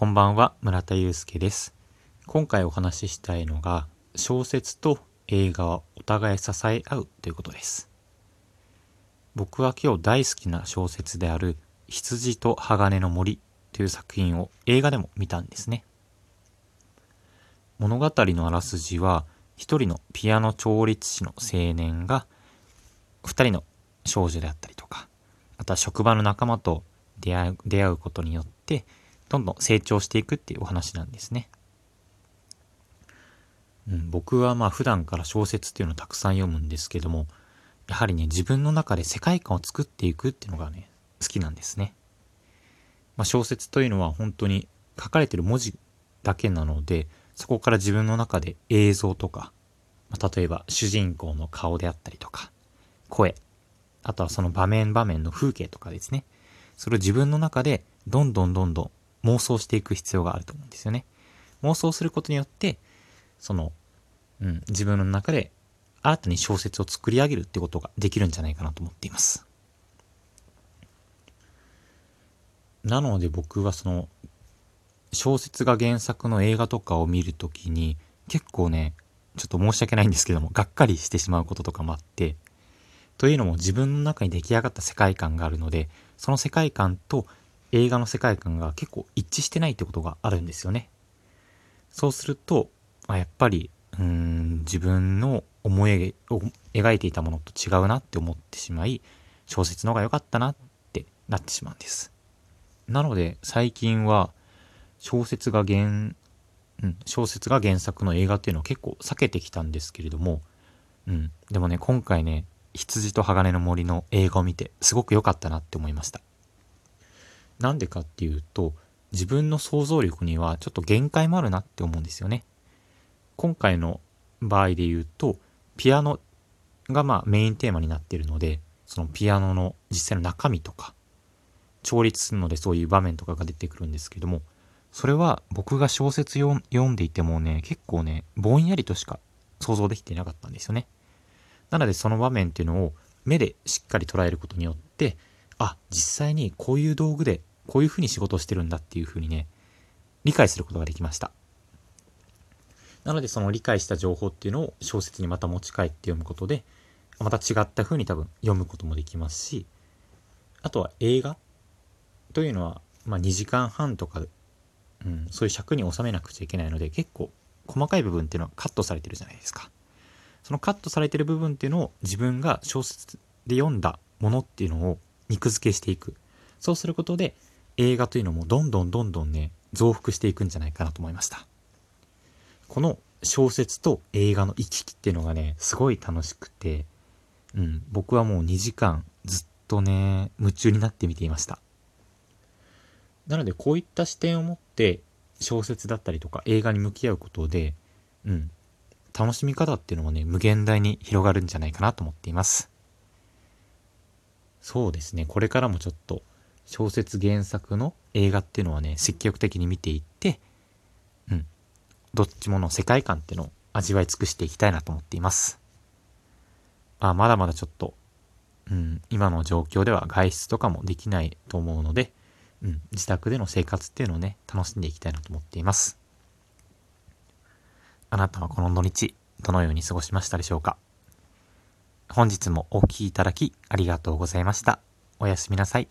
こんばんは、村田祐介です。今回お話ししたいのが、小説と映画はお互い支え合うということです。僕は今日大好きな小説である、羊と鋼の森という作品を映画でも見たんですね。物語のあらすじは、一人のピアノ調律師の青年が、二人の少女であったりとか、あとは職場の仲間と出会う出会うことによって、どんどん成長していくっていうお話なんですね。うん、僕はまあ普段から小説っていうのをたくさん読むんですけども、やはりね、自分の中で世界観を作っていくっていうのがね、好きなんですね。まあ、小説というのは本当に書かれてる文字だけなので、そこから自分の中で映像とか、まあ、例えば主人公の顔であったりとか、声、あとはその場面場面の風景とかですね。それを自分の中でどんどんどんどん妄想していく必要があると思うんですよね。妄想することによって、その、うん、自分の中で新たに小説を作り上げるってことができるんじゃないかなと思っています。なので僕はその、小説が原作の映画とかを見るときに、結構ね、ちょっと申し訳ないんですけども、がっかりしてしまうこととかもあって、というのも自分の中に出来上がった世界観があるので、その世界観と映画の世界観が結構一致してないってことがあるんですよね。そうすると、あやっぱり、うん、自分の思い描いていたものと違うなって思ってしまい、小説の方が良かったなってなってしまうんです。なので、最近は、小説が原、うん、小説が原作の映画っていうのを結構避けてきたんですけれども、うん、でもね、今回ね、羊と鋼の森の映画を見て、すごく良かったなって思いました。なんでかっていうと、自分の想像力にはちょっと限界もあるなって思うんですよね。今回の場合で言うと、ピアノがまあメインテーマになっているので、そのピアノの実際の中身とか、調律するのでそういう場面とかが出てくるんですけども、それは僕が小説読んでいてもね、結構ね、ぼんやりとしか想像できていなかったんですよね。なのでその場面っていうのを目でしっかり捉えることによって、あ、実際にこういう道具でこういうふうに仕事してるんだっていうふうにね、理解することができました。なのでその理解した情報っていうのを小説にまた持ち帰って読むことで、また違った風に多分読むこともできますし、あとは映画というのは、まあ2時間半とか、うん、そういう尺に収めなくちゃいけないので、結構細かい部分っていうのはカットされてるじゃないですか。そのカットされてる部分っていうのを自分が小説で読んだものっていうのを肉付けしていく。そうすることで映画というのもどんどんどんどんね、増幅していくんじゃないかなと思いました。この小説と映画の行き来っていうのがね、すごい楽しくて、うん、僕はもう2時間ずっとね、夢中になって見ていました。なのでこういった視点を持って小説だったりとか映画に向き合うことで、うん、楽しみ方っていうのもね、無限大に広がるんじゃないかなと思っています。そうですね、これからもちょっと小説原作の映画っていうのはね、積極的に見ていって、うん。どっちもの世界観っていうのを味わい尽くしていきたいなと思っています。まあ、まだまだちょっと、うん、今の状況では外出とかもできないと思うので、うん、自宅での生活っていうのをね、楽しんでいきたいなと思っています。あなたはこの土日、どのように過ごしましたでしょうか？本日もお聴きいただきありがとうございました。おやすみなさい。